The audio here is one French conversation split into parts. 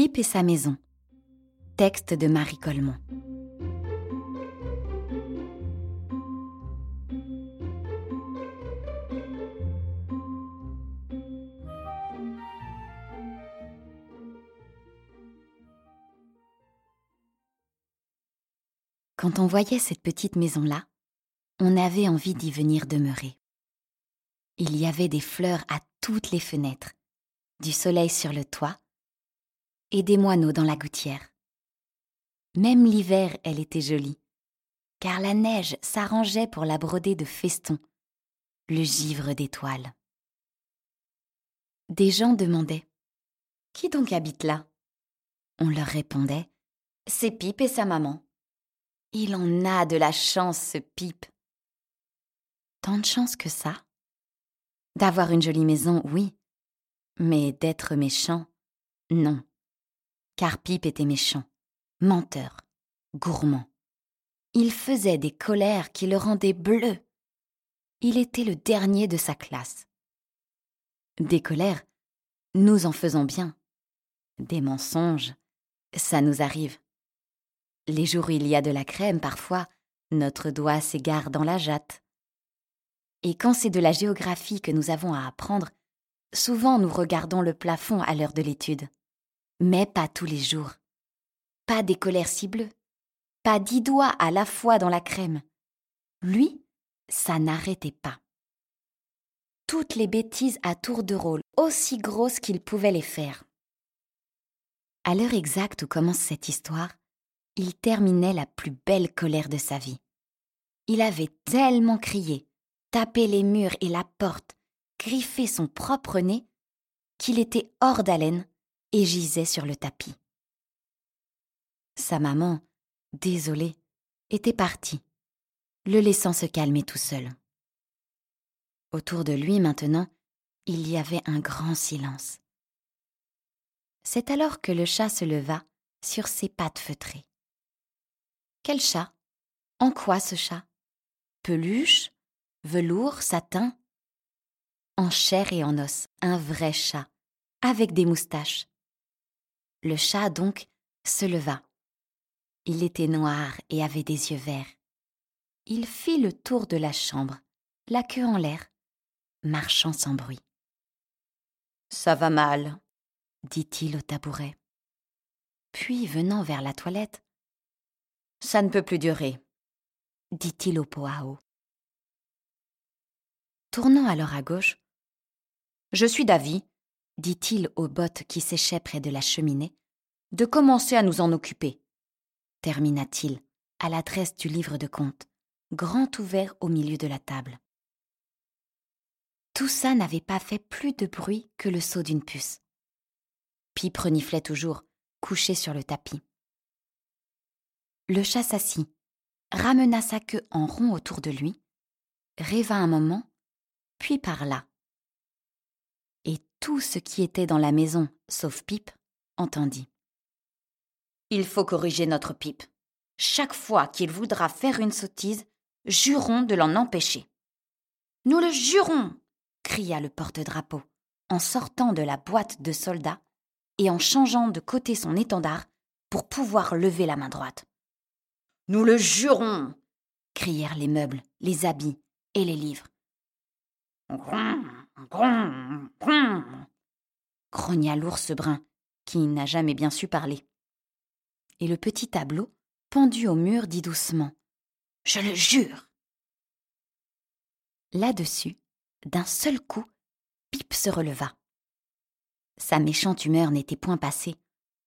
Pipe et sa maison. Texte de Marie Coleman. Quand on voyait cette petite maison-là, on avait envie d'y venir demeurer. Il y avait des fleurs à toutes les fenêtres, du soleil sur le toit et des moineaux dans la gouttière. Même l'hiver, elle était jolie, car la neige s'arrangeait pour la broder de festons, le givre d'étoiles. Des gens demandaient Qui donc habite là? On leur répondait C'est Pipe et sa maman. Il en a de la chance, ce Pipe. Tant de chance que ça? D'avoir une jolie maison, oui, mais d'être méchant, non. Car Pipe était méchant, menteur, gourmand. Il faisait des colères qui le rendaient bleu. Il était le dernier de sa classe. Des colères, nous en faisons bien. Des mensonges, ça nous arrive. Les jours où il y a de la crème, parfois, notre doigt s'égare dans la jatte. Et quand c'est de la géographie que nous avons à apprendre, souvent nous regardons le plafond à l'heure de l'étude. Mais pas tous les jours. Pas des colères si bleues. Pas dix doigts à la fois dans la crème. Lui, ça n'arrêtait pas. Toutes les bêtises à tour de rôle, aussi grosses qu'il pouvait les faire. À l'heure exacte où commence cette histoire, il terminait la plus belle colère de sa vie. Il avait tellement crié, tapé les murs et la porte, griffé son propre nez, qu'il était hors d'haleine et gisait sur le tapis. Sa maman, désolée, était partie, le laissant se calmer tout seul. Autour de lui maintenant, il y avait un grand silence. C'est alors que le chat se leva sur ses pattes feutrées. Quel chat? En quoi ce chat? Peluche? Velours? Satin? En chair et en os, un vrai chat, avec des moustaches. Le chat, donc, se leva. Il était noir et avait des yeux verts. Il fit le tour de la chambre, la queue en l'air, marchant sans bruit. Ça va mal, dit-il au tabouret. Puis, venant vers la toilette, ça ne peut plus durer, dit-il au eau. Tournant alors à gauche, Je suis d'avis, dit-il aux bottes qui séchaient près de la cheminée, de commencer à nous en occuper, termina-t-il à l'adresse du livre de compte, grand ouvert au milieu de la table. Tout ça n'avait pas fait plus de bruit que le saut d'une puce. Pipe reniflait toujours, couché sur le tapis. Le chat s'assit, ramena sa queue en rond autour de lui, rêva un moment, puis parla. Tout ce qui était dans la maison, sauf Pipe, entendit. Il faut corriger notre Pipe. Chaque fois qu'il voudra faire une sottise, jurons de l'en empêcher. Nous le jurons cria le porte-drapeau, en sortant de la boîte de soldats et en changeant de côté son étendard pour pouvoir lever la main droite. Nous le jurons crièrent les meubles, les habits et les livres. Grogna l'ours brun, qui n'a jamais bien su parler. Et le petit tableau, pendu au mur, dit doucement Je le jure Là-dessus, d'un seul coup, Pipe se releva. Sa méchante humeur n'était point passée.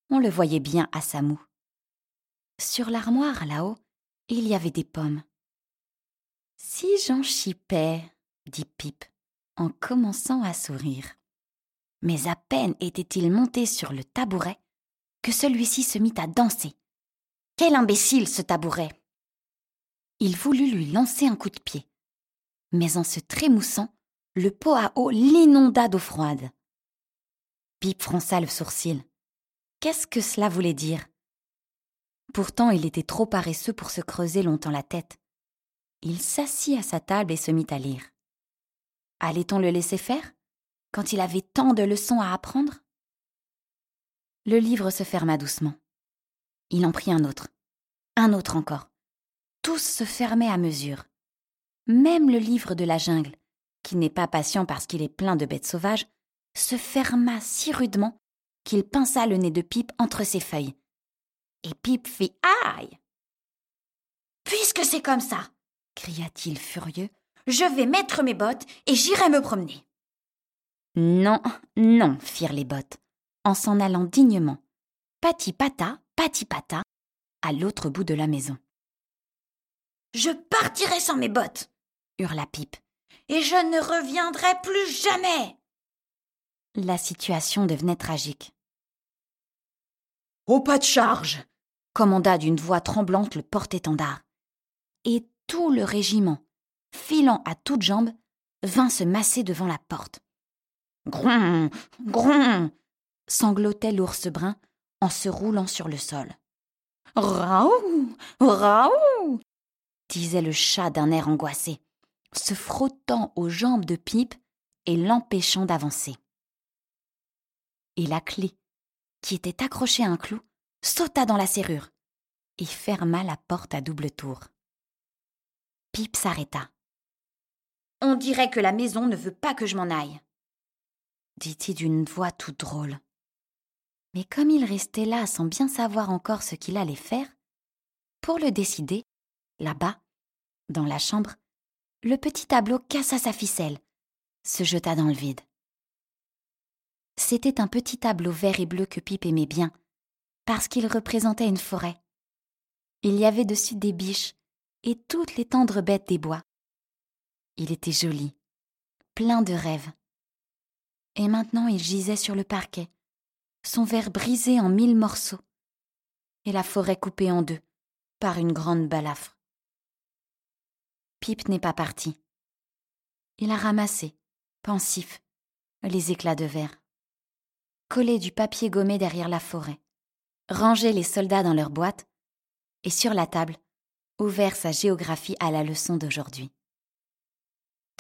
On le voyait bien à sa moue. Sur l'armoire là-haut, il y avait des pommes. Si j'en chipais, dit Pipe, en commençant à sourire. Mais à peine était-il monté sur le tabouret que celui-ci se mit à danser. Quel imbécile ce tabouret Il voulut lui lancer un coup de pied. Mais en se trémoussant, le pot à eau l'inonda d'eau froide. Pipe fronça le sourcil. Qu'est-ce que cela voulait dire? Pourtant, il était trop paresseux pour se creuser longtemps la tête. Il s'assit à sa table et se mit à lire. Allait-on le laisser faire quand il avait tant de leçons à apprendre? Le livre se ferma doucement. Il en prit un autre, un autre encore. Tous se fermaient à mesure. Même le livre de la jungle, qui n'est pas patient parce qu'il est plein de bêtes sauvages, se ferma si rudement qu'il pinça le nez de Pipe entre ses feuilles. Et Pipe fit aïe. Puisque c'est comme ça, cria-t-il furieux, je vais mettre mes bottes et j'irai me promener. Non, non, firent les bottes, en s'en allant dignement. Pati pata, pati pata, à l'autre bout de la maison. Je partirai sans mes bottes, hurla Pipe, et je ne reviendrai plus jamais. La situation devenait tragique. Au pas de charge commanda d'une voix tremblante le porte-étendard. Et tout le régiment, filant à toutes jambes, vint se masser devant la porte. Gron, gron sanglotait l'ours brun en se roulant sur le sol. Raoult, raoult disait le chat d'un air angoissé, se frottant aux jambes de Pipe et l'empêchant d'avancer. Et la clé, qui était accrochée à un clou, sauta dans la serrure et ferma la porte à double tour. Pipe s'arrêta. On dirait que la maison ne veut pas que je m'en aille, dit-il d'une voix toute drôle. Mais comme il restait là sans bien savoir encore ce qu'il allait faire, pour le décider, là-bas, dans la chambre, le petit tableau cassa sa ficelle, se jeta dans le vide. C'était un petit tableau vert et bleu que Pipe aimait bien, parce qu'il représentait une forêt. Il y avait dessus des biches et toutes les tendres bêtes des bois. Il était joli, plein de rêves. Et maintenant il gisait sur le parquet, son verre brisé en mille morceaux, et la forêt coupée en deux par une grande balafre. Pipe n'est pas parti. Il a ramassé, pensif, les éclats de verre, collé du papier gommé derrière la forêt, rangé les soldats dans leur boîte, et sur la table, ouvert sa géographie à la leçon d'aujourd'hui.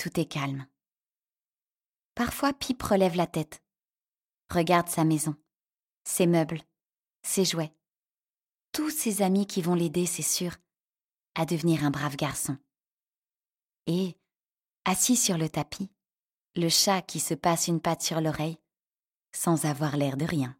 Tout est calme. Parfois, Pipe relève la tête, regarde sa maison, ses meubles, ses jouets, tous ses amis qui vont l'aider, c'est sûr, à devenir un brave garçon. Et, assis sur le tapis, le chat qui se passe une patte sur l'oreille, sans avoir l'air de rien.